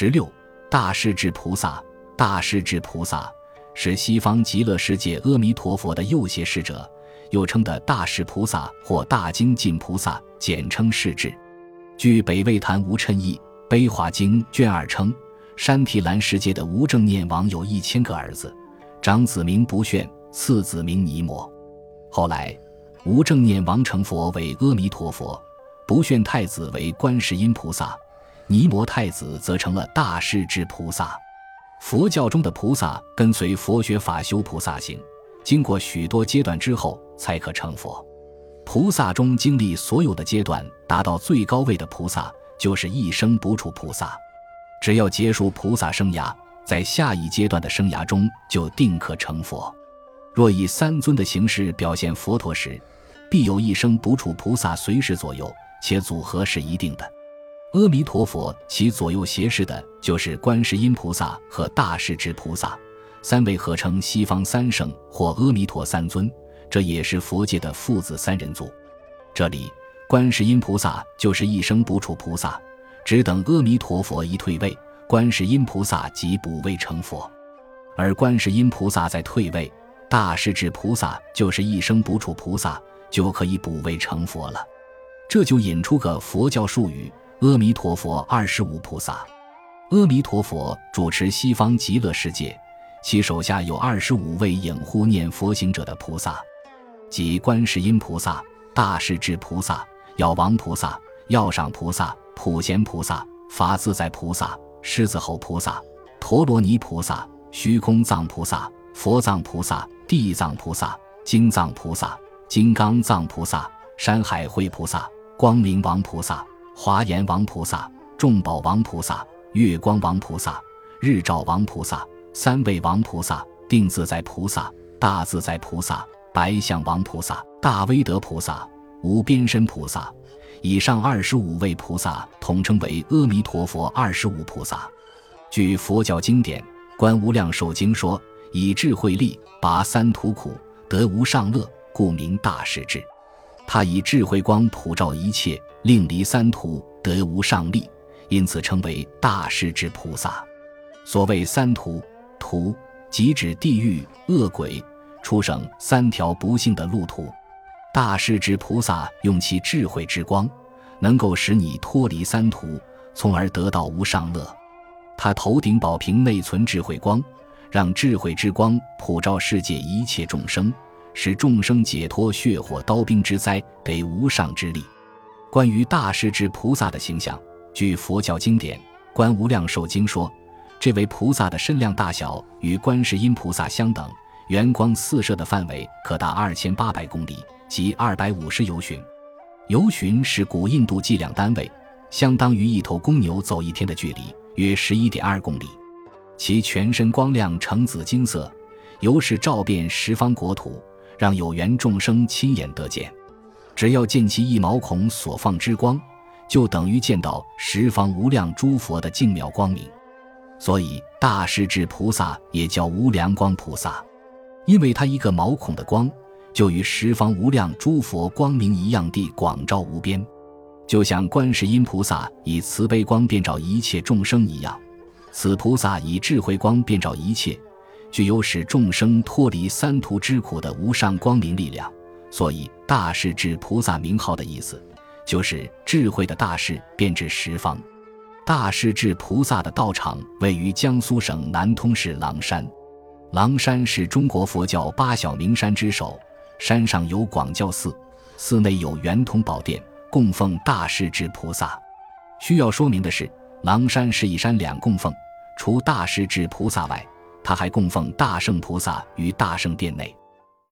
十六，大势至菩萨。大势至菩萨是西方极乐世界阿弥陀佛的右胁侍者，又称的大势菩萨或大精进菩萨，简称势至。据北魏坛无谶译《悲华经》卷二称，山提兰世界的无正念王有一千个儿子，长子名不炫，次子名尼摩。后来，无正念王成佛为阿弥陀佛，不炫太子为观世音菩萨，尼摩太子则成了大势至菩萨。佛教中的菩萨跟随佛学法修菩萨行，经过许多阶段之后才可成佛。菩萨中经历所有的阶段，达到最高位的菩萨就是一生不处菩萨。只要结束菩萨生涯，在下一阶段的生涯中就定可成佛。若以三尊的形式表现佛陀时，必有一生不处菩萨随时左右，且组合是一定的。阿弥陀佛，其左右胁侍的就是观世音菩萨和大势至菩萨，三位合称西方三圣或阿弥陀三尊，这也是佛界的父子三人组。这里，观世音菩萨就是一生不处菩萨，只等阿弥陀佛一退位，观世音菩萨即补位成佛；而观世音菩萨在退位，大势至菩萨就是一生不处菩萨，就可以补位成佛了。这就引出个佛教术语。阿弥陀佛，二十五菩萨。阿弥陀佛主持西方极乐世界，其手下有二十五位影护念佛行者的菩萨，即观世音菩萨、大势至菩萨、药王菩萨、药上菩萨、普贤菩萨、法自在菩萨、狮子吼菩萨、陀罗尼菩萨、虚空藏菩萨、佛藏菩萨、地藏菩萨、金藏菩萨、金刚藏菩萨、山海会菩萨、光明王菩萨。华严王菩萨、众宝王菩萨、月光王菩萨、日照王菩萨、三位王菩萨、定自在菩萨、大自在菩萨、白象王菩萨、大威德菩萨、无边身菩萨，以上二十五位菩萨统称为阿弥陀佛二十五菩萨。据佛教经典《观无量寿经》说，以智慧力拔三途苦，得无上乐，故名大势至。他以智慧光普照一切。令离三途得无上利，因此称为大势至菩萨。所谓三途，途即指地狱、恶鬼、畜生三条不幸的路途。大势至菩萨用其智慧之光，能够使你脱离三途，从而得到无上乐。他头顶宝瓶内存智慧光，让智慧之光普照世界一切众生，使众生解脱血火刀兵之灾，得无上之力。关于大势至菩萨的形象，据佛教经典《观无量寿经》说，这位菩萨的身量大小与观世音菩萨相等，圆光四射的范围可达二千八百公里，即二百五十由旬。由旬是古印度计量单位，相当于一头公牛走一天的距离，约十一点二公里。其全身光亮呈紫金色，由是照遍十方国土，让有缘众生亲眼得见。只要见其一毛孔所放之光，就等于见到十方无量诸佛的净妙光明。所以大势至菩萨也叫无量光菩萨，因为他一个毛孔的光，就与十方无量诸佛光明一样地广照无边，就像观世音菩萨以慈悲光遍照一切众生一样，此菩萨以智慧光遍照一切，具有使众生脱离三途之苦的无上光明力量。所以，大势至菩萨名号的意思，就是智慧的大势遍至十方。大势至菩萨的道场位于江苏省南通市狼山。狼山是中国佛教八小名山之首，山上有广教寺，寺内有圆通宝殿，供奉大势至菩萨。需要说明的是，狼山是一山两供奉，除大势至菩萨外，他还供奉大圣菩萨于大圣殿内。